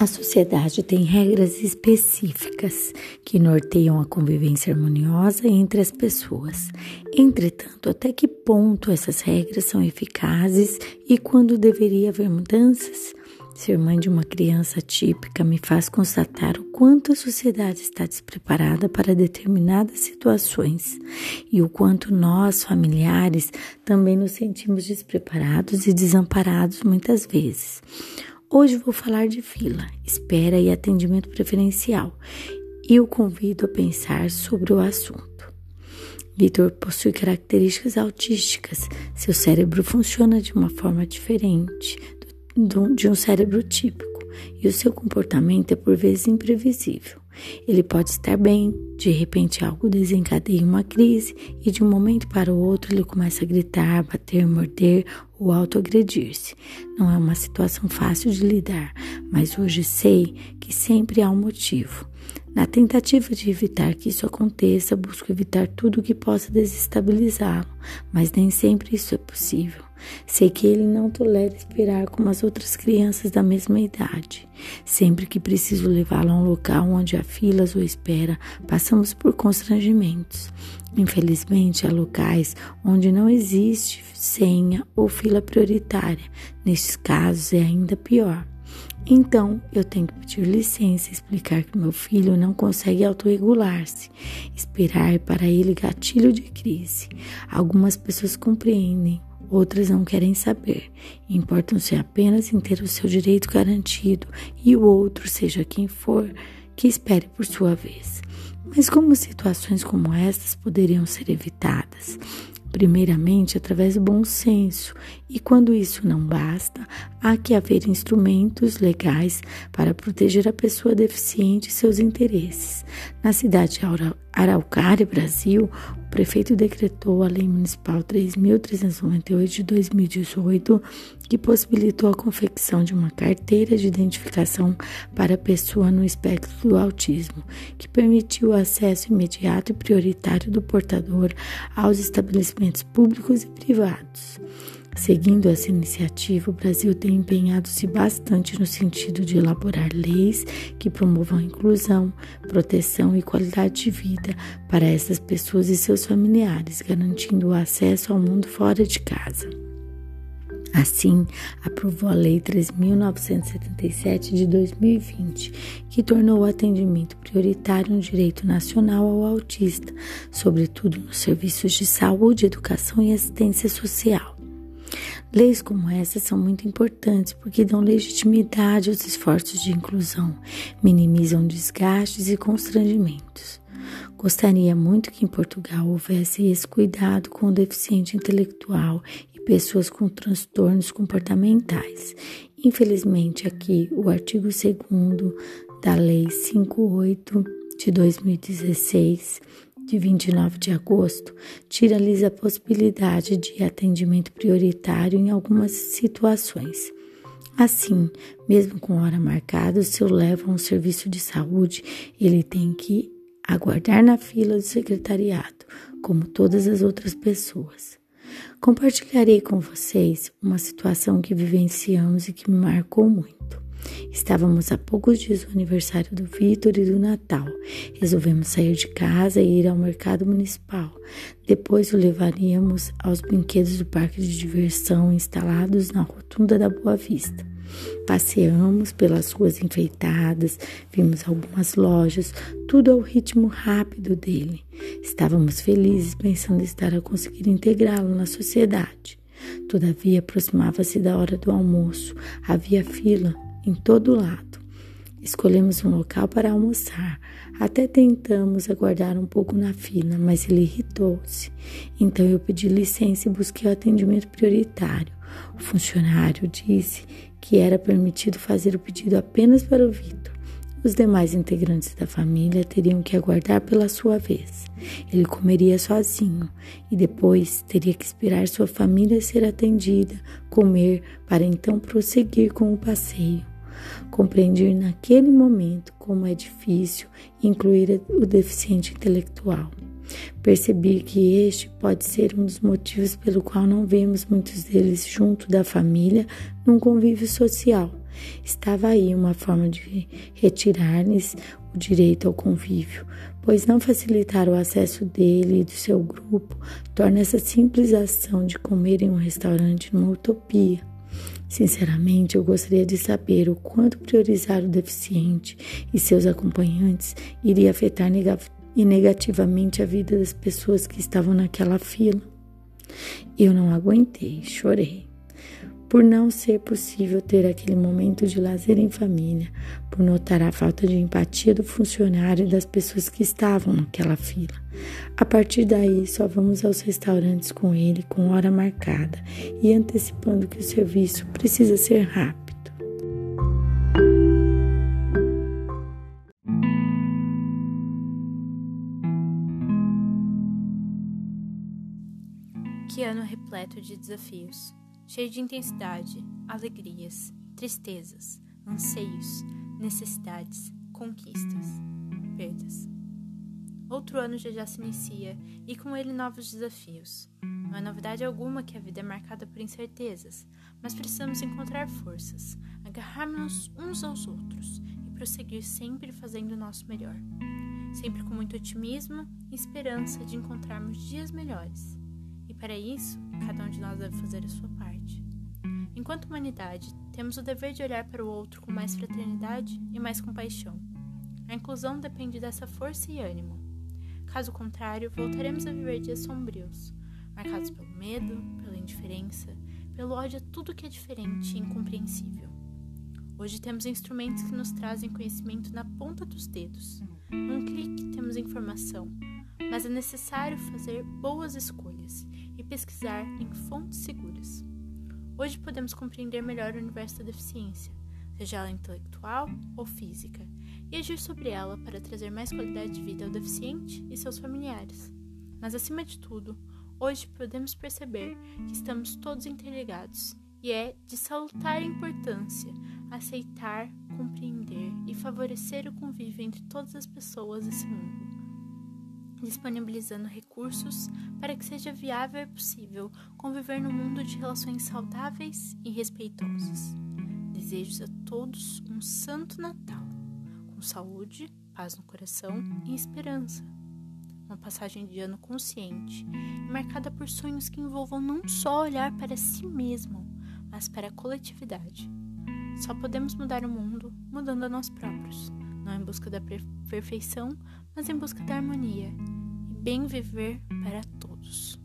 A sociedade tem regras específicas que norteiam a convivência harmoniosa entre as pessoas. Entretanto, até que ponto essas regras são eficazes e quando deveria haver mudanças? Ser mãe de uma criança típica me faz constatar o quanto a sociedade está despreparada para determinadas situações e o quanto nós, familiares, também nos sentimos despreparados e desamparados muitas vezes. Hoje vou falar de fila, espera e atendimento preferencial e o convido a pensar sobre o assunto. Vitor possui características autísticas. Seu cérebro funciona de uma forma diferente de um cérebro típico e o seu comportamento é por vezes imprevisível. Ele pode estar bem, de repente algo desencadeia uma crise e de um momento para o outro ele começa a gritar, bater, morder ou autoagredir-se. Não é uma situação fácil de lidar, mas hoje sei que sempre há um motivo. Na tentativa de evitar que isso aconteça, busco evitar tudo que possa desestabilizá-lo, mas nem sempre isso é possível. Sei que ele não tolera esperar como as outras crianças da mesma idade. Sempre que preciso levá-lo a um local onde há filas ou espera, passamos por constrangimentos. Infelizmente, há locais onde não existe senha ou fila prioritária. Nestes casos, é ainda pior. Então, eu tenho que pedir licença explicar que meu filho não consegue autorregular-se. Esperar para ele gatilho de crise. Algumas pessoas compreendem, outras não querem saber. Importam-se apenas em ter o seu direito garantido e o outro, seja quem for, que espere por sua vez. Mas como situações como estas poderiam ser evitadas? Primeiramente, através do bom senso, e quando isso não basta, há que haver instrumentos legais para proteger a pessoa deficiente e seus interesses. Na cidade de Araucária, Brasil, o prefeito decretou a Lei Municipal 3.398 de 2018, que possibilitou a confecção de uma carteira de identificação para pessoa no espectro do autismo, que permitiu o acesso imediato e prioritário do portador aos estabelecimentos públicos e privados. Seguindo essa iniciativa, o Brasil tem empenhado-se bastante no sentido de elaborar leis que promovam inclusão, proteção e qualidade de vida para essas pessoas e seus familiares, garantindo o acesso ao mundo fora de casa. Assim, aprovou a Lei 3.977 de 2020, que tornou o atendimento prioritário um direito nacional ao autista, sobretudo nos serviços de saúde, educação e assistência social. Leis como essa são muito importantes porque dão legitimidade aos esforços de inclusão, minimizam desgastes e constrangimentos. Gostaria muito que em Portugal houvesse esse cuidado com o deficiente intelectual e pessoas com transtornos comportamentais. Infelizmente, aqui o artigo 2 da Lei 58 de 2016 de 29 de agosto, tira-lhes a possibilidade de atendimento prioritário em algumas situações. Assim, mesmo com hora marcada, se levo a um serviço de saúde, ele tem que aguardar na fila do secretariado, como todas as outras pessoas. Compartilharei com vocês uma situação que vivenciamos e que me marcou muito. Estávamos a poucos dias do aniversário do Vitor e do Natal. Resolvemos sair de casa e ir ao mercado municipal. Depois o levaríamos aos brinquedos do parque de diversão instalados na rotunda da Boa Vista. Passeamos pelas ruas enfeitadas, vimos algumas lojas, tudo ao ritmo rápido dele. Estávamos felizes pensando estar a conseguir integrá-lo na sociedade. Todavia, aproximava-se da hora do almoço. Havia fila em todo lado. Escolhemos um local para almoçar. Até tentamos aguardar um pouco na fila, mas ele irritou-se. Então eu pedi licença e busquei o atendimento prioritário. O funcionário disse que era permitido fazer o pedido apenas para o Vitor. Os demais integrantes da família teriam que aguardar pela sua vez. Ele comeria sozinho e depois teria que esperar sua família ser atendida, comer, para então prosseguir com o passeio. Compreendi naquele momento como é difícil incluir o deficiente intelectual. Percebi que este pode ser um dos motivos pelo qual não vemos muitos deles junto da família num convívio social. Estava aí uma forma de retirar-lhes o direito ao convívio, pois não facilitar o acesso dele e do seu grupo torna essa simples ação de comer em um restaurante uma utopia. Sinceramente, eu gostaria de saber o quanto priorizar o deficiente e seus acompanhantes iria afetar negativamente a vida das pessoas que estavam naquela fila. Eu não aguentei, chorei por não ser possível ter aquele momento de lazer em família, por notar a falta de empatia do funcionário e das pessoas que estavam naquela fila. A partir daí, só vamos aos restaurantes com ele com hora marcada e antecipando que o serviço precisa ser rápido. Que ano repleto de desafios cheio de intensidade, alegrias, tristezas, anseios, necessidades, conquistas, perdas. Outro ano já já se inicia e com ele novos desafios. Não é novidade alguma que a vida é marcada por incertezas, mas precisamos encontrar forças, agarrar-nos uns aos outros e prosseguir sempre fazendo o nosso melhor. Sempre com muito otimismo e esperança de encontrarmos dias melhores. E para isso, cada um de nós deve fazer a sua. Enquanto humanidade, temos o dever de olhar para o outro com mais fraternidade e mais compaixão. A inclusão depende dessa força e ânimo. Caso contrário, voltaremos a viver dias sombrios, marcados pelo medo, pela indiferença, pelo ódio a tudo que é diferente e incompreensível. Hoje temos instrumentos que nos trazem conhecimento na ponta dos dedos. Num clique temos informação, mas é necessário fazer boas escolhas e pesquisar em fontes seguras. Hoje podemos compreender melhor o universo da deficiência, seja ela intelectual ou física, e agir sobre ela para trazer mais qualidade de vida ao deficiente e seus familiares. Mas, acima de tudo, hoje podemos perceber que estamos todos interligados e é de salutar importância aceitar, compreender e favorecer o convívio entre todas as pessoas desse mundo disponibilizando recursos para que seja viável e possível conviver num mundo de relações saudáveis e respeitosas. Desejo a todos um Santo Natal, com saúde, paz no coração e esperança. Uma passagem de ano consciente e marcada por sonhos que envolvam não só olhar para si mesmo, mas para a coletividade. Só podemos mudar o mundo mudando a nós próprios, não em busca da perfeição, mas em busca da harmonia e bem viver para todos.